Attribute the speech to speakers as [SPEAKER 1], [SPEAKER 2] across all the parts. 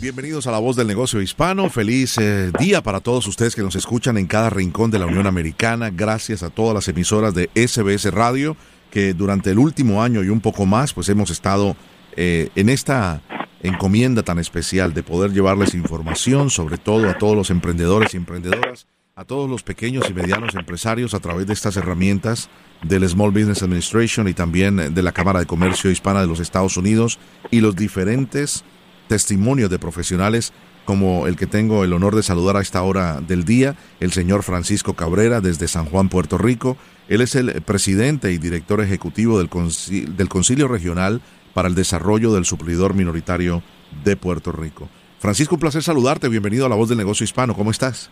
[SPEAKER 1] Bienvenidos a La Voz del Negocio Hispano. Feliz eh, día para todos ustedes que nos escuchan en cada rincón de la Unión Americana. Gracias a todas las emisoras de SBS Radio que durante el último año y un poco más pues hemos estado eh, en esta encomienda tan especial de poder llevarles información sobre todo a todos los emprendedores y emprendedoras, a todos los pequeños y medianos empresarios a través de estas herramientas del Small Business Administration y también de la Cámara de Comercio Hispana de los Estados Unidos y los diferentes testimonios de profesionales como el que tengo el honor de saludar a esta hora del día, el señor Francisco Cabrera desde San Juan, Puerto Rico. Él es el presidente y director ejecutivo del, Concilio, del Concilio Regional para el Desarrollo del Suplidor Minoritario de Puerto Rico. Francisco, un placer saludarte. Bienvenido a La Voz del Negocio Hispano. ¿Cómo estás?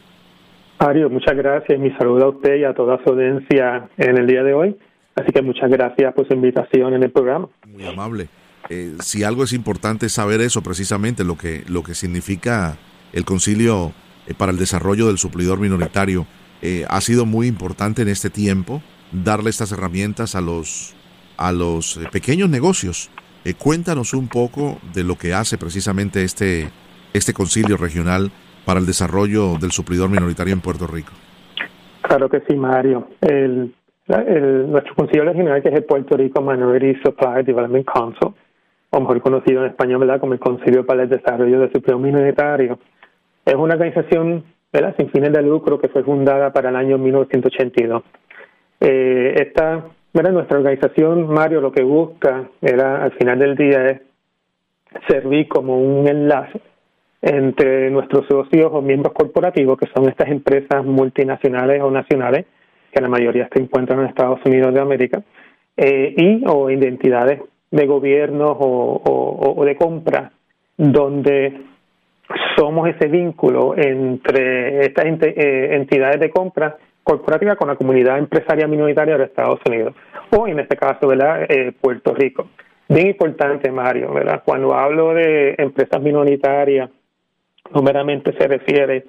[SPEAKER 2] Mario, muchas gracias. Mi saludo a usted y a toda su audiencia en el día de hoy. Así que muchas gracias por su invitación en el programa.
[SPEAKER 1] Muy amable. Eh, si algo es importante saber eso precisamente, lo que, lo que significa el concilio eh, para el desarrollo del suplidor minoritario, eh, ha sido muy importante en este tiempo darle estas herramientas a los, a los pequeños negocios. cuéntanos un poco de lo que hace precisamente este, este concilio regional para el desarrollo del suplidor minoritario en Puerto Rico.
[SPEAKER 2] Claro que sí, Mario. Nuestro concilio regional, que es el Puerto Rico Minority Supply Development Council, o mejor conocido en español ¿verdad? como el Concilio para el Desarrollo del Supremo Minoritario. Es una organización ¿verdad? sin fines de lucro que fue fundada para el año 1982. Eh, esta, ¿verdad? nuestra organización, Mario, lo que busca era al final del día es servir como un enlace entre nuestros socios o miembros corporativos, que son estas empresas multinacionales o nacionales, que la mayoría se encuentran en Estados Unidos de América, eh, y o identidades de gobiernos o, de compra, donde somos ese vínculo entre estas eh, entidades de compra corporativa con la comunidad empresaria minoritaria de Estados Unidos, o en este caso, ¿verdad?, eh, Puerto Rico. Bien importante, Mario, ¿verdad? Cuando hablo de empresas minoritarias, no meramente se refiere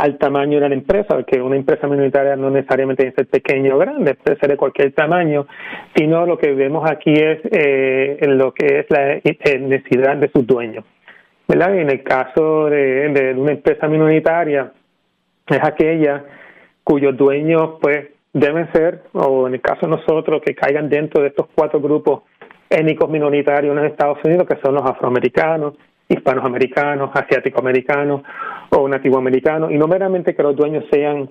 [SPEAKER 2] al tamaño de la empresa, porque una empresa minoritaria no necesariamente tiene que ser pequeña o grande, puede ser de cualquier tamaño, sino lo que vemos aquí es eh, lo que es la eh, necesidad de sus dueños. ¿verdad? En el caso de, una empresa minoritaria, es aquella cuyos dueños pues deben ser, o en el caso de nosotros, que caigan dentro de estos cuatro grupos étnicos minoritarios en Estados Unidos, que son los afroamericanos, hispanoamericanos, asiático-americanos o nativoamericanos, y no meramente que los dueños sean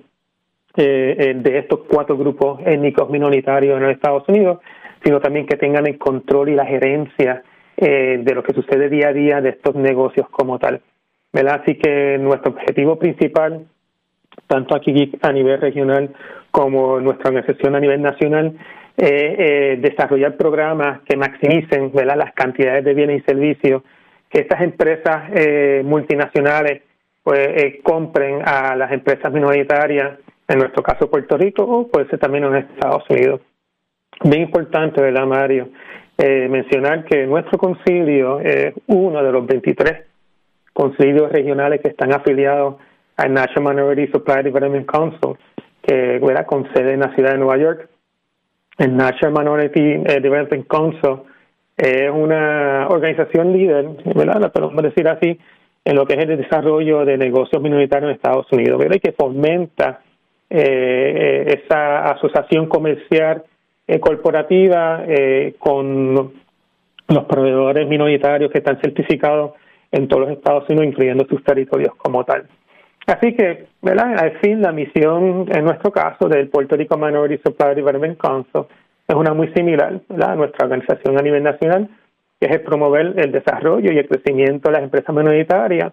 [SPEAKER 2] eh, eh, de estos cuatro grupos étnicos minoritarios en los Estados Unidos, sino también que tengan el control y la gerencia eh, de lo que sucede día a día de estos negocios como tal. ¿verdad? Así que nuestro objetivo principal, tanto aquí a nivel regional como nuestra organización a nivel nacional, es desarrollar programas que maximicen las cantidades de bienes y servicios que estas empresas eh, multinacionales pues eh, compren a las empresas minoritarias, en nuestro caso Puerto Rico, o puede ser también en Estados Unidos. Bien importante, ¿verdad, Mario? Eh, mencionar que nuestro concilio es uno de los 23 concilios regionales que están afiliados al National Minority Supply Development Council, que ¿verdad? con sede en la ciudad de Nueva York. El National Minority Development Council es una organización líder, ¿verdad? Podemos decir así, en lo que es el desarrollo de negocios minoritarios en Estados Unidos, ¿verdad? Y que fomenta eh, esa asociación comercial eh, corporativa eh, con los proveedores minoritarios que están certificados en todos los Estados Unidos, incluyendo sus territorios como tal. Así que, ¿verdad? Al fin, la misión, en nuestro caso, del Puerto Rico Minority Supply Development Council es una muy similar a nuestra organización a nivel nacional, que es el promover el desarrollo y el crecimiento de las empresas minoritarias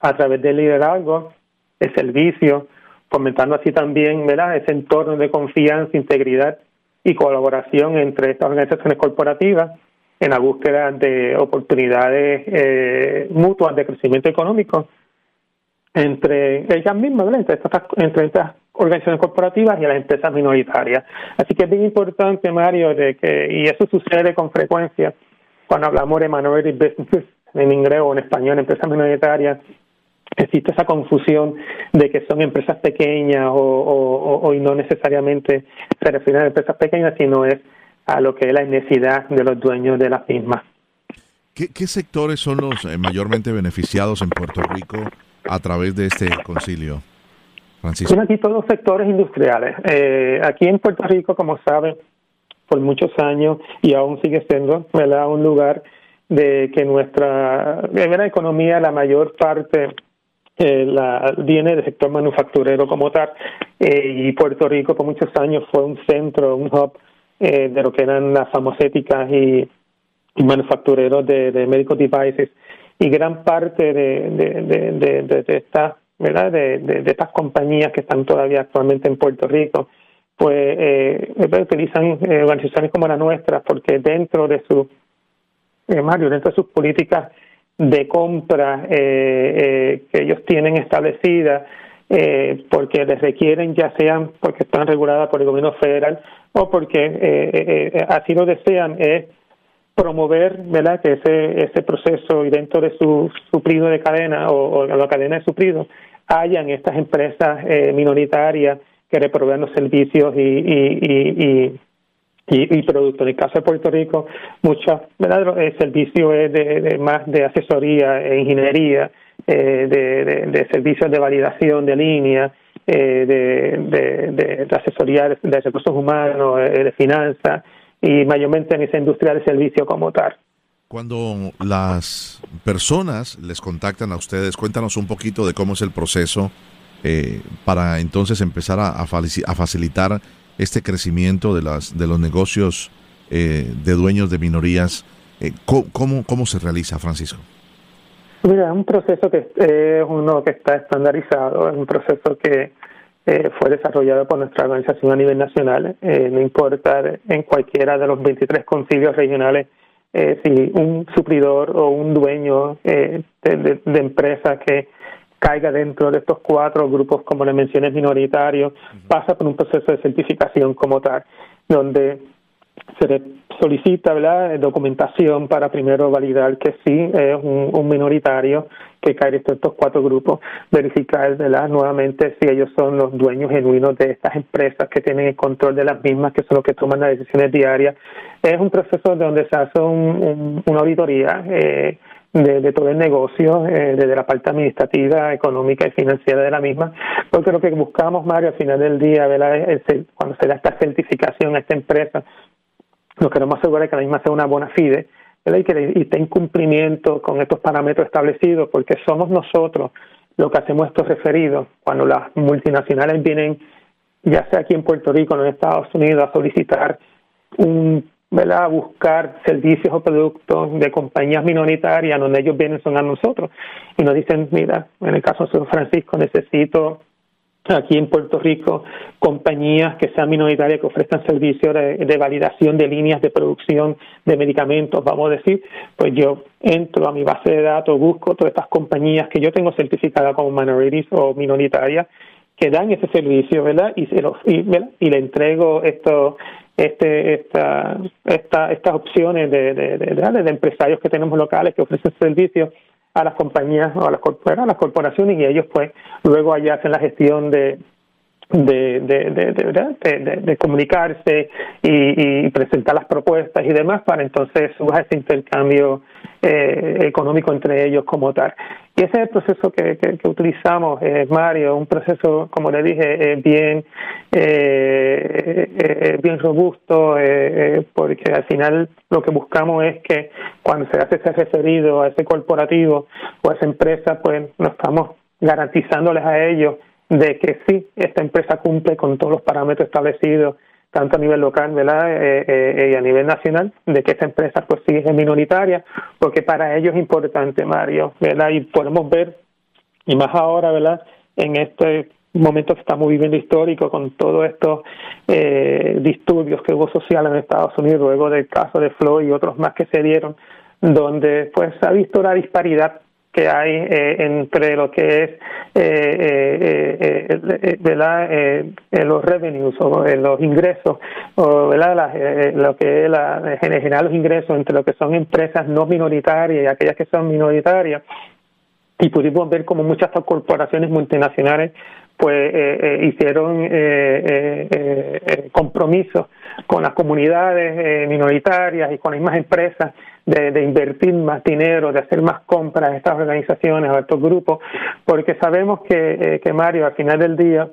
[SPEAKER 2] a través del liderazgo, el servicio, fomentando así también ¿verdad? ese entorno de confianza, integridad y colaboración entre estas organizaciones corporativas en la búsqueda de oportunidades eh, mutuas de crecimiento económico entre ellas mismas, entre estas, entre estas organizaciones corporativas y las empresas minoritarias. Así que es bien importante, Mario, de que, y eso sucede con frecuencia cuando hablamos de minority businesses en inglés o en español, empresas minoritarias, existe esa confusión de que son empresas pequeñas o, o, o, y no necesariamente se refieren a empresas pequeñas, sino es a lo que es la necesidad de los dueños de las mismas.
[SPEAKER 1] ¿Qué, qué sectores son los eh, mayormente beneficiados en Puerto Rico a través de este concilio?
[SPEAKER 2] Son aquí todos sectores industriales. Eh, aquí en Puerto Rico, como saben, por muchos años y aún sigue siendo ¿verdad? un lugar de que nuestra economía, la mayor parte eh, la, viene del sector manufacturero como tal, eh, y Puerto Rico por muchos años fue un centro, un hub de lo que eran las farmacéuticas y, manufactureros de, de medical devices, y gran parte de, de, de, de, de estas ¿verdad? De, de, estas compañías que están todavía actualmente en Puerto Rico, pues eh, utilizan eh, organizaciones como la nuestra porque dentro de su, eh, Mario, dentro de sus políticas de compra eh, eh, que ellos tienen establecidas, eh, porque les requieren, ya sean porque están reguladas por el gobierno federal o porque eh, eh, así lo desean, es promover ¿verdad? que ese, ese proceso y dentro de su suplido de cadena o, o la cadena de suplido hayan estas empresas eh, minoritarias que le los servicios y, y, y, y, productos. En el caso de Puerto Rico, muchos el servicio es de, más de asesoría e ingeniería, eh, de, de, servicios de validación de línea, eh, de, asesoría de, recursos humanos, eh, de finanzas y mayormente en esa industria de servicio como tal.
[SPEAKER 1] Cuando las personas les contactan a ustedes, cuéntanos un poquito de cómo es el proceso eh, para entonces empezar a, facilitar este crecimiento de, las, de los negocios eh, de dueños de minorías. Eh, ¿cómo, ¿Cómo se realiza, Francisco?
[SPEAKER 2] Mira, es un proceso que es eh, uno que está estandarizado, es un proceso que eh, fue desarrollado por nuestra organización a nivel nacional, no importa en cualquiera de los 23 concilios regionales eh, si un suplidor o un dueño eh, de, de, de, empresa que caiga dentro de estos cuatro grupos, como le mencioné, minoritarios, uh -huh. pasa por un proceso de certificación como tal, donde se le solicita ¿verdad? documentación para primero validar que sí es un, un minoritario que cae dentro de estos cuatro grupos, verificar ¿verdad? nuevamente si ellos son los dueños genuinos de estas empresas que tienen el control de las mismas, que son los que toman las decisiones diarias. Es un proceso donde se hace un, un, una auditoría eh, de, de, todo el negocio, eh, desde la parte administrativa, económica y financiera de la misma, porque lo que buscamos, Mario, al final del día, cuando se da esta certificación a esta empresa, nos queremos asegurar que la misma sea una buena fide y que esté en cumplimiento con estos parámetros establecidos, porque somos nosotros lo que hacemos estos referidos cuando las multinacionales vienen, ya sea aquí en Puerto Rico o en Estados Unidos, a solicitar un ¿verdad? a buscar servicios o productos de compañías minoritarias donde ellos vienen son a nosotros y nos dicen, mira, en el caso de San Francisco necesito aquí en Puerto Rico compañías que sean minoritarias que ofrezcan servicios de, de, validación de líneas de producción de medicamentos, vamos a decir, pues yo entro a mi base de datos, busco todas estas compañías que yo tengo certificadas como minorities o minoritarias que dan ese servicio, ¿verdad? Y, se los, y, y le entrego esto, este, esta, esta, estas opciones de, de, de, de, empresarios que tenemos locales que ofrecen servicios a las compañías o a las, a corporaciones y ellos pues luego allá hacen la gestión de de, de, de, de, de comunicarse y, y, presentar las propuestas y demás para entonces surja ese intercambio eh, económico entre ellos como tal. Y ese es el proceso que, utilizamos, eh, Mario, un proceso, como le dije, eh, bien, eh, bien robusto, porque al final lo que buscamos es que cuando se hace ese referido a ese corporativo o a esa empresa, pues nos estamos garantizándoles a ellos de que sí, esta empresa cumple con todos los parámetros establecidos, tanto a nivel local ¿verdad? Eh, eh, y a nivel nacional, de que esta empresa pues sí es minoritaria, porque para ellos es importante, Mario, ¿verdad? Y podemos ver, y más ahora, ¿verdad? En este momento que estamos viviendo histórico con todos estos eh, disturbios que hubo sociales en Estados Unidos luego del caso de Floyd y otros más que se dieron, donde pues se ha visto la disparidad que hay eh, entre lo que es eh, eh, los revenues o los ingresos o ¿verdad? lo que es la, general los ingresos entre lo que son empresas no minoritarias y aquellas que son minoritarias y pudimos ver como muchas corporaciones multinacionales pues hicieron compromisos con las comunidades minoritarias y con las mismas empresas de, invertir más dinero, de hacer más compras a estas organizaciones o a estos grupos, porque sabemos que, eh, que Mario, al final del día,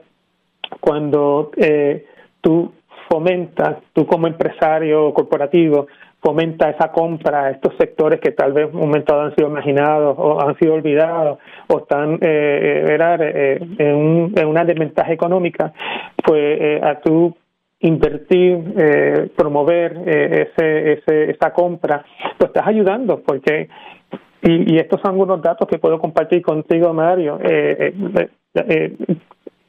[SPEAKER 2] cuando eh, tú fomentas, tú como empresario corporativo, fomenta esa compra a estos sectores que tal vez un momento han sido imaginados o han sido olvidados o están eh, eh en, en, una desventaja económica, pues a tú invertir, eh, promover eh, ese, ese, esa compra, pues estás ayudando porque, y, y, estos son algunos datos que puedo compartir contigo, Mario. Eh,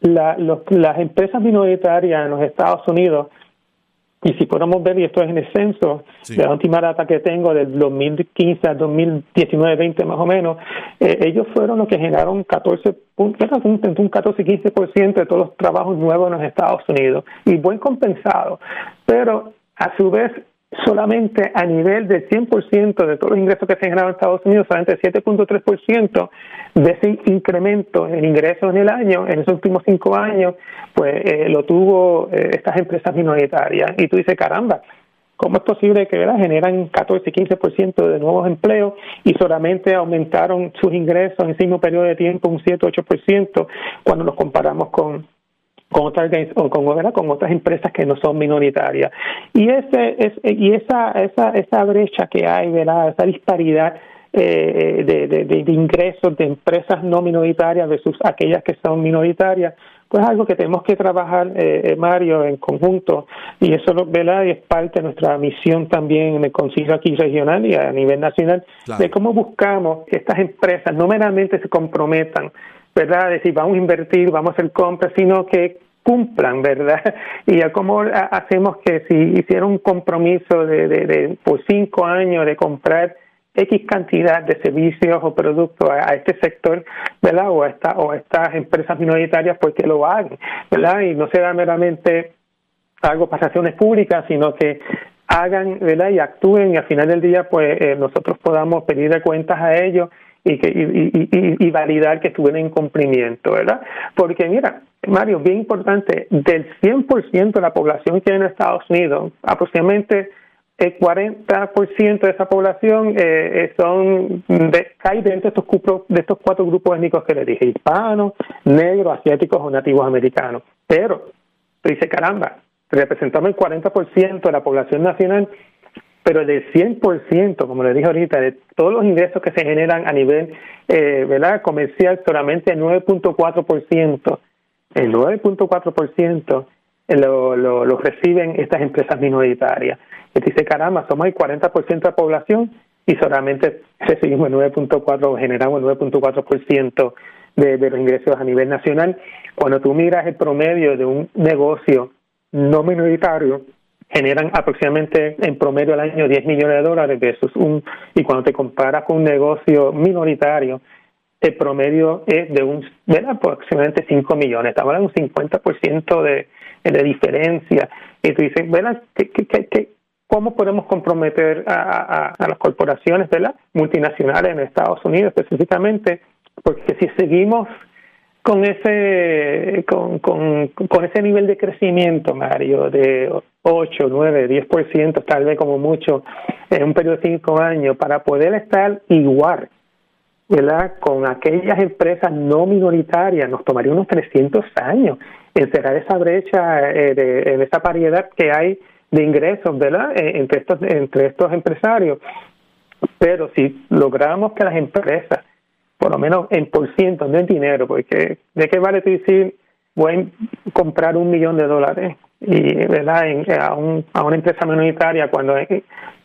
[SPEAKER 2] la, los, las empresas minoritarias en los Estados Unidos y si podemos ver, y esto es en el censo, de la última data que tengo del 2015 al 2019-20 más o menos, eh, ellos fueron los que generaron 14 un, un 14-15% de todos los trabajos nuevos en los Estados Unidos y buen compensado. Pero a su vez, solamente a nivel del 100% de todos los ingresos que se generaron en Estados Unidos, solamente 7.3% de ese incremento en ingresos en el año, en esos últimos cinco años, pues eh, lo tuvo eh, estas empresas minoritarias. Y tú dices, caramba, ¿cómo es posible que ¿verdad? generan 14 15% de nuevos empleos y solamente aumentaron sus ingresos en ese mismo periodo de tiempo un 7 8% cuando los comparamos con con otras o con, con otras empresas que no son minoritarias. Y ese es y esa esa esa brecha que hay verdad esa disparidad eh, de, de, de, ingresos de empresas no minoritarias versus aquellas que son minoritarias pues algo que tenemos que trabajar eh, Mario en conjunto. Y eso ¿verdad? es parte de nuestra misión también en el Consejo aquí regional y a nivel nacional de cómo buscamos que estas empresas no meramente se comprometan ¿verdad? Decir, vamos a invertir, vamos a hacer compras, sino que cumplan, ¿verdad? Y a cómo hacemos que si hicieron un compromiso de, de, por cinco años de comprar X cantidad de servicios o productos a, este sector, ¿verdad? O a, esta, o a estas empresas minoritarias, pues que lo hagan, ¿verdad? Y no sea meramente algo para acciones públicas, sino que hagan, ¿verdad? Y actúen y al final del día, pues eh, nosotros podamos pedirle cuentas a ellos y, que, y, y, validar que estuvieron en cumplimiento, ¿verdad? Porque mira, Mario, bien importante, del 100% de la población que hay en Estados Unidos, aproximadamente el 40% de esa población eh, eh, son de, cae dentro de estos, de estos cuatro grupos étnicos que le dije, hispanos, negros, asiáticos o nativos americanos. Pero, dice, caramba, representamos el 40% de la población nacional pero del 100%, como le dije ahorita, de todos los ingresos que se generan a nivel eh, ¿verdad? comercial, solamente el 9.4%, el 9.4% lo, lo, lo reciben estas empresas minoritarias. Y dice, caramba, somos el 40% de la población y solamente recibimos el 9.4, generamos el 9.4% de, de los ingresos a nivel nacional. Cuando tú miras el promedio de un negocio no minoritario, generan aproximadamente en promedio al año 10 millones de dólares versus un, y cuando te comparas con un negocio minoritario, el promedio es de un de aproximadamente 5 millones, estamos hablando de un 50% de, de diferencia. Y tú dices, ¿verdad? ¿Qué, cómo podemos comprometer a, a, las corporaciones ¿verdad? multinacionales en Estados Unidos específicamente? Porque si seguimos con ese con, con, con ese nivel de crecimiento, Mario, de 8, 9, 10%, tal vez como mucho, en un periodo de 5 años, para poder estar igual, ¿verdad? Con aquellas empresas no minoritarias, nos tomaría unos 300 años encerrar esa brecha, eh, de, en esa variedad que hay de ingresos, ¿verdad? Eh, entre estos, entre estos empresarios. Pero si logramos que las empresas, por lo menos en por ciento, no en dinero, porque ¿de qué vale decir voy a comprar un millón de dólares y verdad a, un, a una empresa minoritaria cuando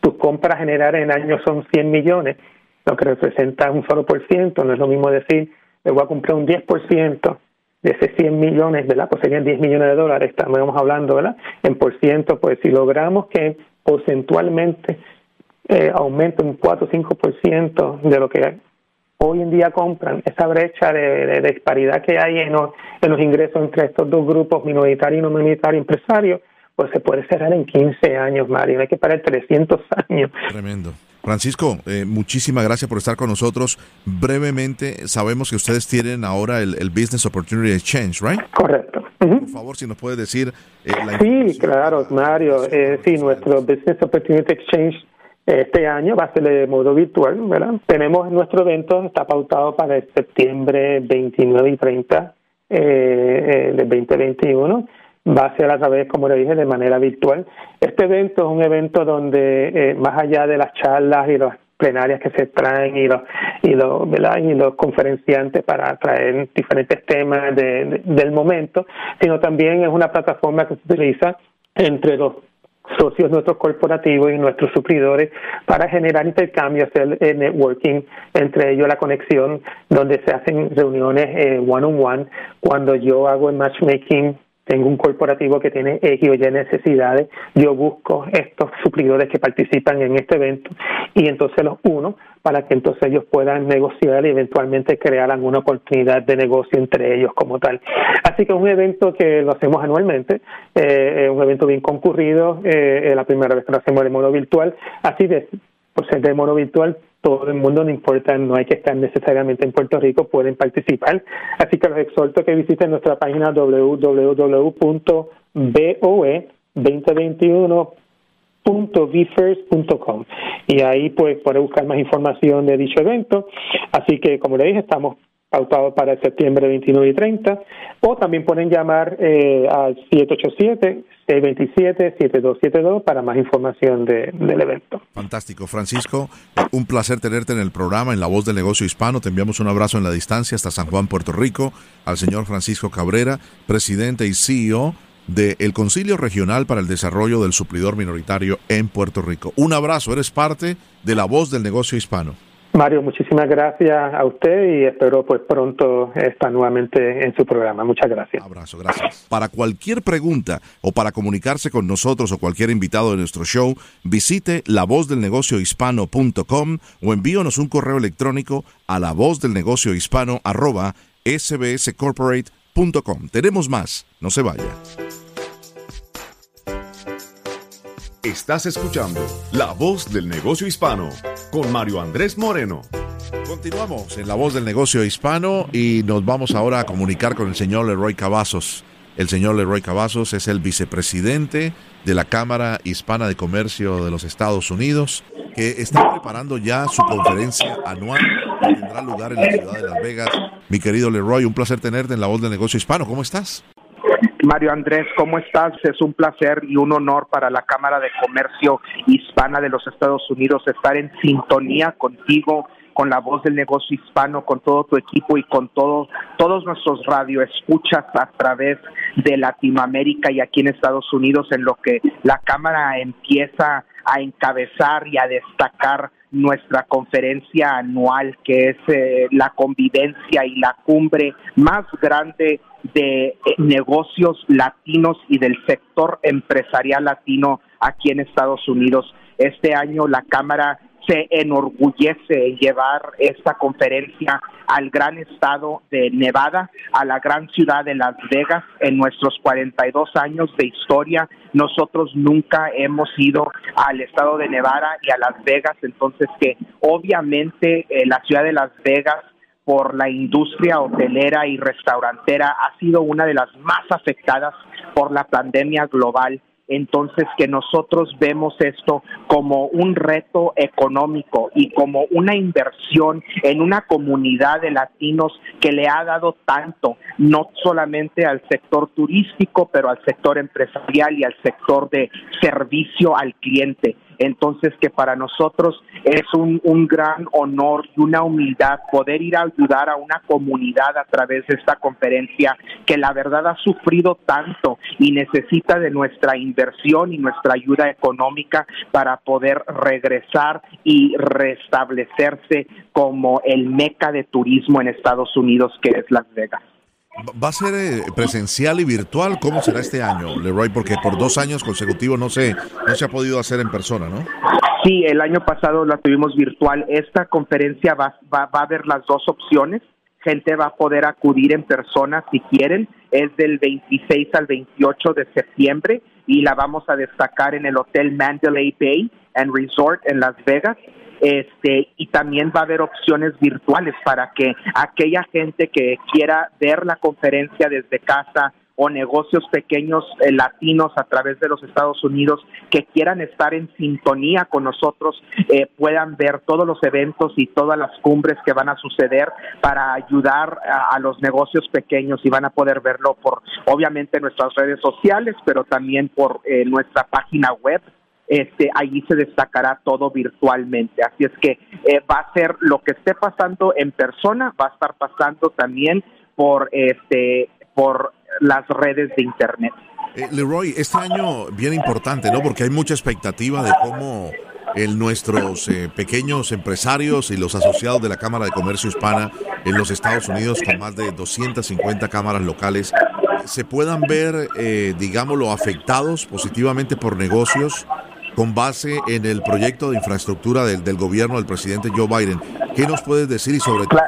[SPEAKER 2] tus compras generales en años son 100 millones lo que representa un solo por ciento no es lo mismo decir le voy a comprar un 10 por ciento de ese 100 millones, ¿verdad? Pues serían 10 millones de dólares, estamos hablando, ¿verdad? En por ciento, pues si logramos que porcentualmente eh, aumente un 4 o 5% de lo que hoy en día compran, esa brecha de, disparidad que hay en los, en los ingresos entre estos dos grupos, minoritario y no minoritario empresario, pues se puede cerrar en 15 años, Mario, hay que parar 300 años.
[SPEAKER 1] Tremendo. Francisco, eh, muchísimas gracias por estar con nosotros. Brevemente, sabemos que ustedes tienen ahora el, Business Opportunity Exchange, ¿right?
[SPEAKER 2] Correcto.
[SPEAKER 1] Por favor, si nos puede decir.
[SPEAKER 2] Eh, sí, claro, Mario. Eh, sí, nuestro Business Opportunity Exchange este año va a ser de modo virtual. Tenemos nuestro evento, está pautado para el septiembre 29 y 30 eh, del 2021 va a ser a través, como le dije, de manera virtual. Este evento es un evento donde, eh, más allá de las charlas y las plenarias que se traen y los y los y los conferenciantes para traer diferentes temas del momento sino también es una plataforma que se utiliza entre los socios nuestros corporativos y nuestros suplidores para generar intercambios, el, networking, entre ellos la conexión, donde se hacen reuniones eh, one on one. Cuando yo hago el matchmaking tengo un corporativo que tiene X o Y necesidades, yo busco estos suplidores que participan en este evento y entonces los uno para que entonces ellos puedan negociar y eventualmente crear alguna oportunidad de negocio entre ellos como tal. Así que es un evento que lo hacemos anualmente, eh, es un evento bien concurrido, eh, es la primera vez que lo hacemos de modo virtual, así de por ser de modo virtual todo el mundo, no importa, no hay que estar necesariamente en Puerto Rico, pueden participar. Así que los exhorto que visiten nuestra página www.boe2021.vfirst.com y ahí pues puede buscar más información de dicho evento. Así que como le dije, estamos pautado para septiembre 29 y 30, o también pueden llamar eh, al 787-627-7272 para más información del evento.
[SPEAKER 1] Fantástico, Francisco. Un placer tenerte en el programa, en La Voz del Negocio Hispano. Te enviamos un abrazo en la distancia hasta San Juan, Puerto Rico, al señor Francisco Cabrera, presidente y CEO del Concilio Regional para el Desarrollo del Suplidor Minoritario en Puerto Rico. Un abrazo, eres parte de La Voz del Negocio Hispano.
[SPEAKER 2] Mario, muchísimas gracias a usted y espero pues pronto estar nuevamente en su programa. Muchas gracias.
[SPEAKER 1] Abrazo, gracias. Para cualquier pregunta o para comunicarse con nosotros o cualquier invitado de nuestro show, visite lavozdelnegociohispano.com o envíonos un correo electrónico a lavozdelnegociohispano arroba sbscorporate.com. Tenemos más, no se vaya.
[SPEAKER 3] Estás escuchando La Voz del Negocio Hispano con Mario Andrés Moreno.
[SPEAKER 1] Continuamos en La Voz del Negocio Hispano y nos vamos ahora a comunicar con el señor Leroy Cavazos. El señor Leroy Cavazos es el vicepresidente de la Cámara Hispana de Comercio de los Estados Unidos, que está preparando ya su conferencia anual que tendrá lugar en la ciudad de Las Vegas. Mi querido Leroy, un placer tenerte en La Voz del Negocio Hispano. ¿Cómo estás?
[SPEAKER 4] Mario Andrés, ¿cómo estás? Es un placer y un honor para la Cámara de Comercio Hispana de los Estados Unidos estar en sintonía contigo con la voz del negocio hispano, con todo tu equipo y con todo, todos nuestros radioescuchas a través de Latinoamérica y aquí en Estados Unidos, en lo que la Cámara empieza a encabezar y a destacar nuestra conferencia anual, que es eh, la convivencia y la cumbre más grande de eh, negocios latinos y del sector empresarial latino aquí en Estados Unidos. Este año la Cámara se enorgullece en llevar esta conferencia al gran estado de Nevada, a la gran ciudad de Las Vegas. En nuestros 42 años de historia, nosotros nunca hemos ido al estado de Nevada y a Las Vegas, entonces que obviamente eh, la ciudad de Las Vegas por la industria hotelera y restaurantera ha sido una de las más afectadas por la pandemia global entonces que nosotros vemos esto como un reto económico y como una inversión en una comunidad de latinos que le ha dado tanto, no solamente al sector turístico, pero al sector empresarial y al sector de servicio al cliente. Entonces que para nosotros es un, un gran honor y una humildad poder ir a ayudar a una comunidad a través de esta conferencia que la verdad ha sufrido tanto y necesita de nuestra inversión y nuestra ayuda económica para poder regresar y restablecerse como el meca de turismo en Estados Unidos que es Las Vegas.
[SPEAKER 1] ¿Va a ser eh, presencial y virtual? ¿Cómo será este año, Leroy? Porque por dos años consecutivos no se, no se ha podido hacer en persona, ¿no?
[SPEAKER 4] Sí, el año pasado la tuvimos virtual. Esta conferencia va, va, va a haber las dos opciones. Gente va a poder acudir en persona si quieren. Es del 26 al 28 de septiembre y la vamos a destacar en el Hotel Mandalay Bay and Resort en Las Vegas este y también va a haber opciones virtuales para que aquella gente que quiera ver la conferencia desde casa o negocios pequeños eh, latinos a través de los Estados Unidos que quieran estar en sintonía con nosotros eh, puedan ver todos los eventos y todas las cumbres que van a suceder para ayudar a, los negocios pequeños y van a poder verlo por obviamente nuestras redes sociales pero también por eh, nuestra página web este, allí se destacará todo virtualmente. Así es que eh, va a ser lo que esté pasando en persona, va a estar pasando también por, este, por las redes de Internet.
[SPEAKER 1] Eh, Leroy, este año bien importante, ¿no? Porque hay mucha expectativa de cómo el, nuestros eh, pequeños empresarios y los asociados de la Cámara de Comercio Hispana en los Estados Unidos, con más de 250 cámaras locales, se puedan ver, digámoslo, afectados positivamente por negocios con base en el proyecto de infraestructura del, del gobierno del presidente Joe Biden. ¿Qué nos puedes decir y sobre todo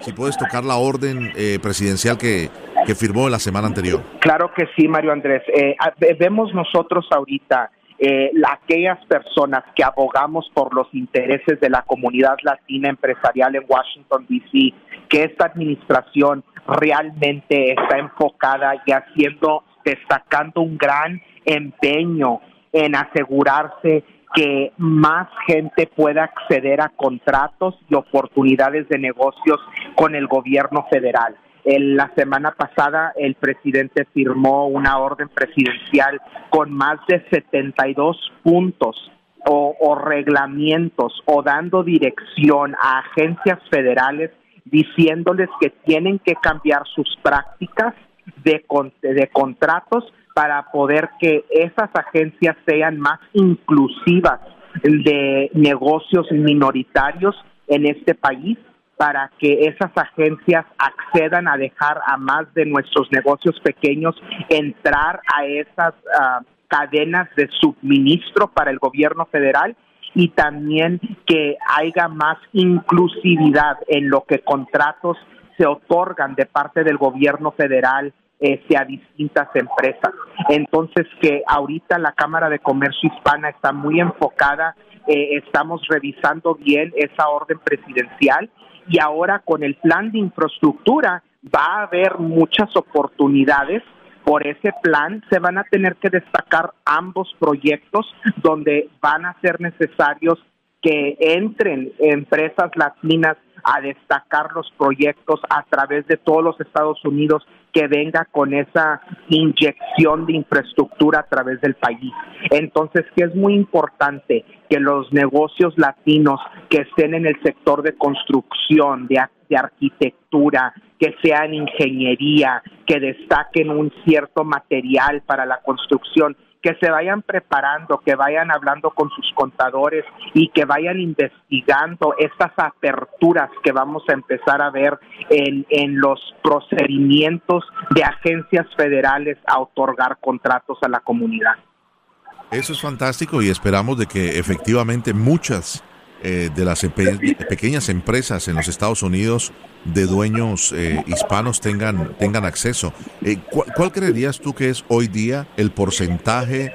[SPEAKER 1] si puedes tocar la orden eh, presidencial que, que firmó la semana anterior?
[SPEAKER 4] Claro que sí, Mario Andrés. Eh, vemos nosotros ahorita eh, aquellas personas que abogamos por los intereses de la comunidad latina empresarial en Washington, D.C., que esta administración realmente está enfocada y haciendo, destacando un gran empeño en asegurarse que más gente pueda acceder a contratos y oportunidades de negocios con el gobierno federal. la semana pasada el presidente firmó una orden presidencial con más de 72 puntos o, o reglamentos o dando dirección a agencias federales diciéndoles que tienen que cambiar sus prácticas de, de contratos para poder que esas agencias sean más inclusivas de negocios minoritarios en este país para que esas agencias accedan a dejar a más de nuestros negocios pequeños entrar a esas ah, cadenas de suministro para el gobierno federal y también que haya más inclusividad en lo que contratos se otorgan de parte del gobierno federal este, a distintas empresas. Entonces que ahorita la Cámara de Comercio Hispana está muy enfocada, eh, estamos revisando bien esa orden presidencial y ahora con el plan de infraestructura va a haber muchas oportunidades por ese plan se van a tener que destacar ambos proyectos donde van a ser necesarios que entren empresas latinas a destacar los proyectos a través de todos los Estados Unidos que venga con esa inyección de infraestructura a través del país. Entonces, que es muy importante que los negocios latinos que estén en el sector de construcción, de, de arquitectura, que sean ingeniería, que destaquen un cierto material para la construcción, que se vayan preparando, que vayan hablando con sus contadores y que vayan investigando estas aperturas que vamos a empezar a ver en, en los procedimientos de agencias federales a otorgar contratos a la comunidad.
[SPEAKER 1] Eso es fantástico y esperamos de que efectivamente muchas eh, de las pequeñas empresas en los Estados Unidos de dueños eh, hispanos tengan, tengan acceso. Eh, ¿cuál, creerías tú que es hoy día el porcentaje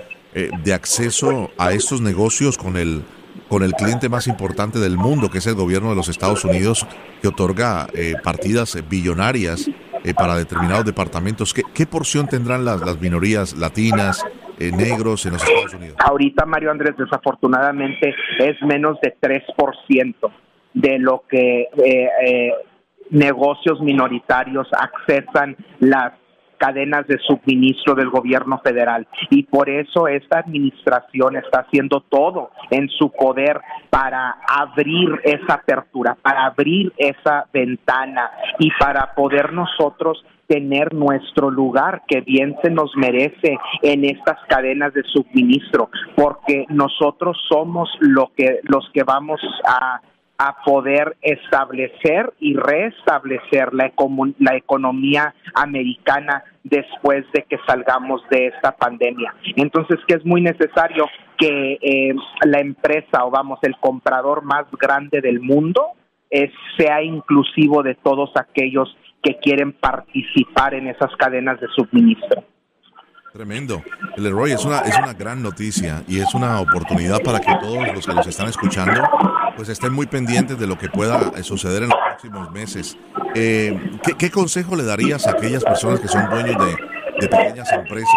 [SPEAKER 1] de acceso a estos negocios con el, con el cliente más importante del mundo, que es el gobierno de los Estados Unidos, que otorga partidas billonarias para determinados departamentos? ¿Qué, ¿Qué, porción tendrán las minorías latinas, eh, negros en los Estados Unidos?
[SPEAKER 4] Ahorita, Mario Andrés, desafortunadamente es menos de 3% de lo que eh, eh, negocios minoritarios accesan las cadenas de suministro del gobierno federal. Y por eso esta administración está haciendo todo en su poder para abrir esa apertura, para abrir esa ventana y para poder nosotros tener nuestro lugar que bien se nos merece en estas cadenas de suministro, porque nosotros somos lo que los que vamos a a poder establecer y restablecer la, la economía americana después de que salgamos de esta pandemia. Entonces, que es muy necesario que eh, la empresa o vamos, el comprador más grande del mundo eh, sea inclusivo de todos aquellos que quieren participar en esas cadenas de suministro.
[SPEAKER 1] Tremendo. Leroy, es una, es una gran noticia y es una oportunidad para que todos los que nos están escuchando pues estén muy pendientes de lo que pueda suceder en los próximos meses. Eh, ¿qué, consejo le darías a aquellas personas que son dueños de, pequeñas empresas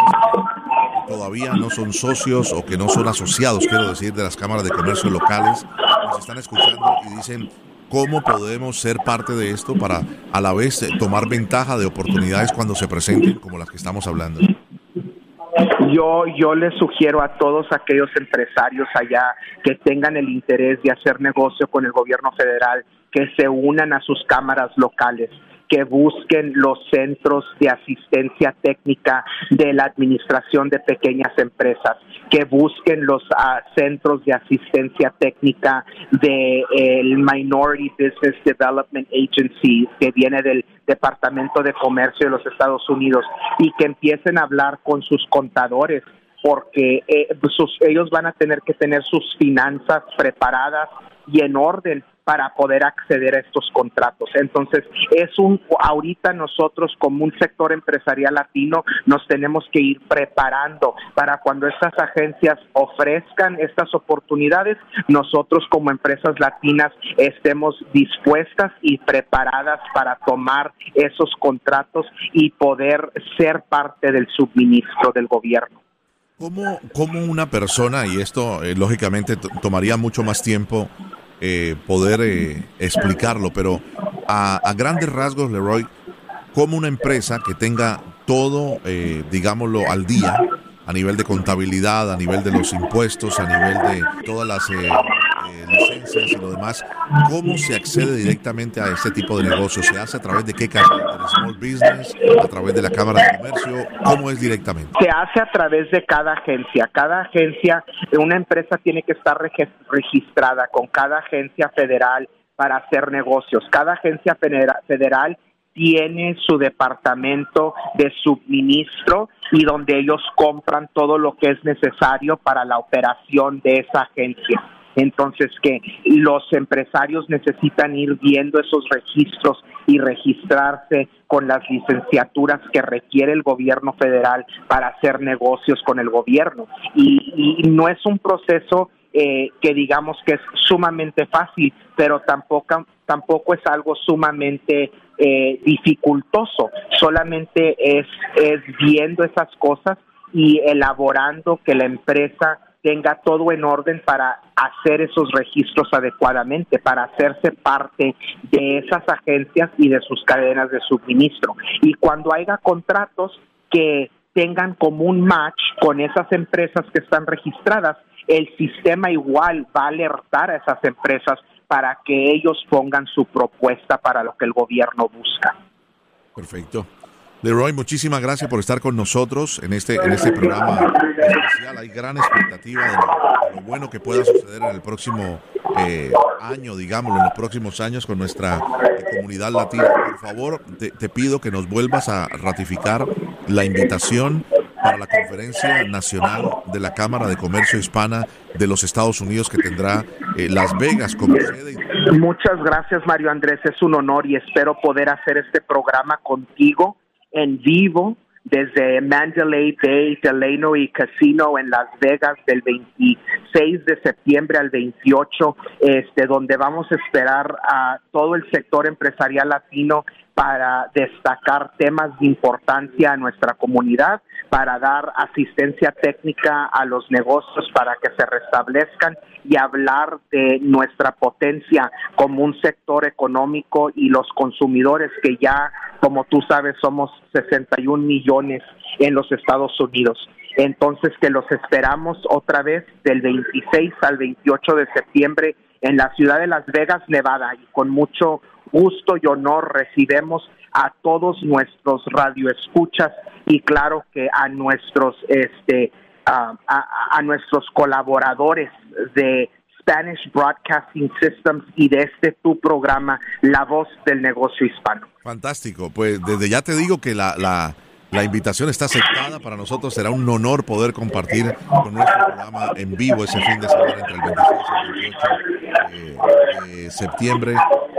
[SPEAKER 1] que todavía no son socios o que no son asociados, quiero decir, de las cámaras de comercio locales? Nos están escuchando y dicen, ¿cómo podemos ser parte de esto para a la vez tomar ventaja de oportunidades cuando se presenten como las que estamos hablando?
[SPEAKER 4] Yo, yo les sugiero a todos aquellos empresarios allá que tengan el interés de hacer negocio con el gobierno federal que se unan a sus cámaras locales que busquen los centros de asistencia técnica de la Administración de Pequeñas Empresas, que busquen los ah, centros de asistencia técnica del el Minority Business Development Agency, que viene del Departamento de Comercio de los Estados Unidos, y que empiecen a hablar con sus contadores porque eh, ellos van a tener que tener sus finanzas preparadas y en orden para poder acceder a estos contratos. Entonces, es un ahorita nosotros como un sector empresarial latino nos tenemos que ir preparando para cuando estas agencias ofrezcan estas oportunidades, nosotros como empresas latinas estemos dispuestas y preparadas para tomar esos contratos y poder ser parte del suministro del gobierno.
[SPEAKER 1] ¿Cómo, cómo una persona, y esto eh, lógicamente tomaría mucho más tiempo, eh, poder eh, explicarlo, pero a, grandes rasgos, Leroy, como una empresa que tenga todo, eh, digámoslo, al día, a nivel de contabilidad, a nivel de los impuestos, a nivel de todas las licencias y lo demás, ¿cómo se accede directamente a este tipo de negocio? ¿Se hace a través de qué canal? ¿De Small Business? ¿A través de la Cámara de Comercio? ¿Cómo es directamente?
[SPEAKER 4] Se hace a través de cada agencia. Cada agencia, una empresa tiene que estar registrada con cada agencia federal para hacer negocios. Cada agencia federal tiene su departamento de suministro y donde ellos compran todo lo que es necesario para la operación de esa agencia. Entonces, que los empresarios necesitan ir viendo esos registros y registrarse con las licenciaturas que requiere el gobierno federal para hacer negocios con el gobierno. Y, no es un proceso eh, que digamos que es sumamente fácil, pero tampoco, tampoco es algo sumamente eh, dificultoso. Solamente es, es viendo esas cosas y elaborando que la empresa tenga todo en orden para hacer esos registros adecuadamente, para hacerse parte de esas agencias y de sus cadenas de suministro. Y cuando haya contratos que tengan como un match con esas empresas que están registradas, el sistema igual va a alertar a esas empresas para que ellos pongan su propuesta para lo que el gobierno busca.
[SPEAKER 1] Perfecto. Leroy, muchísimas gracias por estar con nosotros en este, en este programa especial. Hay gran expectativa de lo, bueno que pueda suceder en el próximo eh, año, digámoslo, en los próximos años con nuestra eh, comunidad latina. Por favor, te, pido que nos vuelvas a ratificar la invitación para la conferencia nacional de la Cámara de Comercio Hispana de los Estados Unidos que tendrá eh, Las Vegas como sede.
[SPEAKER 4] Muchas gracias Mario Andrés, es un honor y espero poder hacer este programa contigo en vivo desde Mandalay Bay, Delano y Casino en Las Vegas del 26 de septiembre al 28, este, donde vamos a esperar a todo el sector empresarial latino para destacar temas de importancia a nuestra comunidad, para dar asistencia técnica a los negocios para que se restablezcan y hablar de nuestra potencia como un sector económico y los consumidores que ya, como tú sabes, somos 61 millones en los Estados Unidos. Entonces, que los esperamos otra vez del 26 al 28 de septiembre en la ciudad de Las Vegas, Nevada, y con mucho gusto y honor recibimos a todos nuestros radioescuchas y claro que a nuestros este a, nuestros colaboradores de Spanish Broadcasting Systems y de este tu programa, La Voz del Negocio Hispano.
[SPEAKER 1] Fantástico. Pues desde ya te digo que la, la, la invitación está aceptada. Para nosotros será un honor poder compartir con nuestro programa en vivo ese fin de semana entre el 26 y el 28 de, septiembre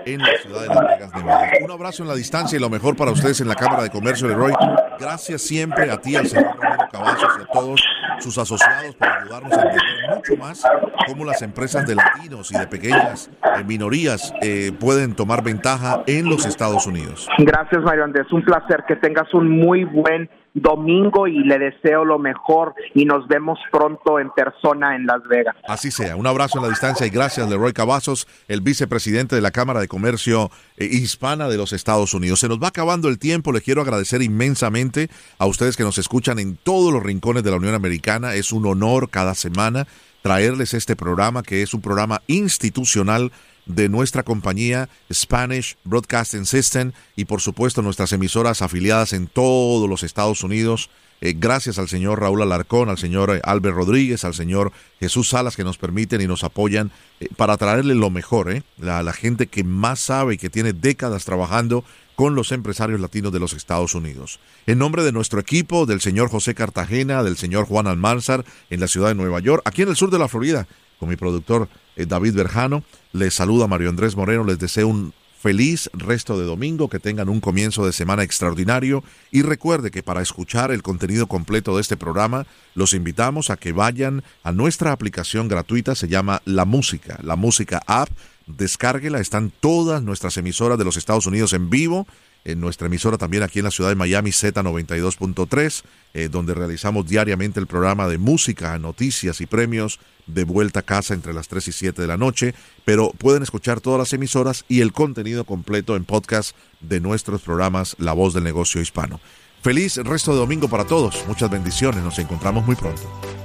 [SPEAKER 1] en la ciudad de Las Vegas, Nevada. Un abrazo en la distancia y lo mejor para ustedes en la Cámara de Comercio de Roy. Gracias siempre a ti, al señor Romero Cavazos y a todos sus asociados por ayudarnos a entender mucho más cómo las empresas de latinos y de pequeñas eh, minorías eh, pueden tomar ventaja en los Estados Unidos.
[SPEAKER 4] Gracias, Mario Andrés. Un placer que tengas un muy buen domingo y le deseo lo mejor y nos vemos pronto en persona en Las Vegas.
[SPEAKER 1] Así sea, un abrazo en la distancia y gracias Leroy Cavazos, el vicepresidente de la Cámara de Comercio eh, Hispana de los Estados Unidos. Se nos va acabando el tiempo, le quiero agradecer inmensamente a ustedes que nos escuchan en todos los rincones de la Unión Americana, es un honor cada semana traerles este programa que es un programa institucional de nuestra compañía Spanish Broadcasting System y por supuesto nuestras emisoras afiliadas en todos los Estados Unidos. Eh, gracias al señor Raúl Alarcón, al señor Albert Rodríguez, al señor Jesús Salas que nos permiten y nos apoyan eh, para traerle lo mejor, eh, la, la gente que más sabe y que tiene décadas trabajando con los empresarios latinos de los Estados Unidos. En nombre de nuestro equipo, del señor José Cartagena, del señor Juan Almanzar en la ciudad de Nueva York, aquí en el sur de la Florida, con mi productor David Berjano, les saluda Mario Andrés Moreno, les deseo un feliz resto de domingo, que tengan un comienzo de semana extraordinario. Y recuerde que para escuchar el contenido completo de este programa, los invitamos a que vayan a nuestra aplicación gratuita, se llama La Música, La Música App, descárguela, están todas nuestras emisoras de los Estados Unidos en vivo en nuestra emisora también aquí en la ciudad de Miami Z92.3, eh, donde realizamos diariamente el programa de música, noticias y premios de vuelta a casa entre las 3 y 7 de la noche, pero pueden escuchar todas las emisoras y el contenido completo en podcast de nuestros programas La Voz del Negocio Hispano. Feliz resto de domingo para todos, muchas bendiciones, nos encontramos muy pronto.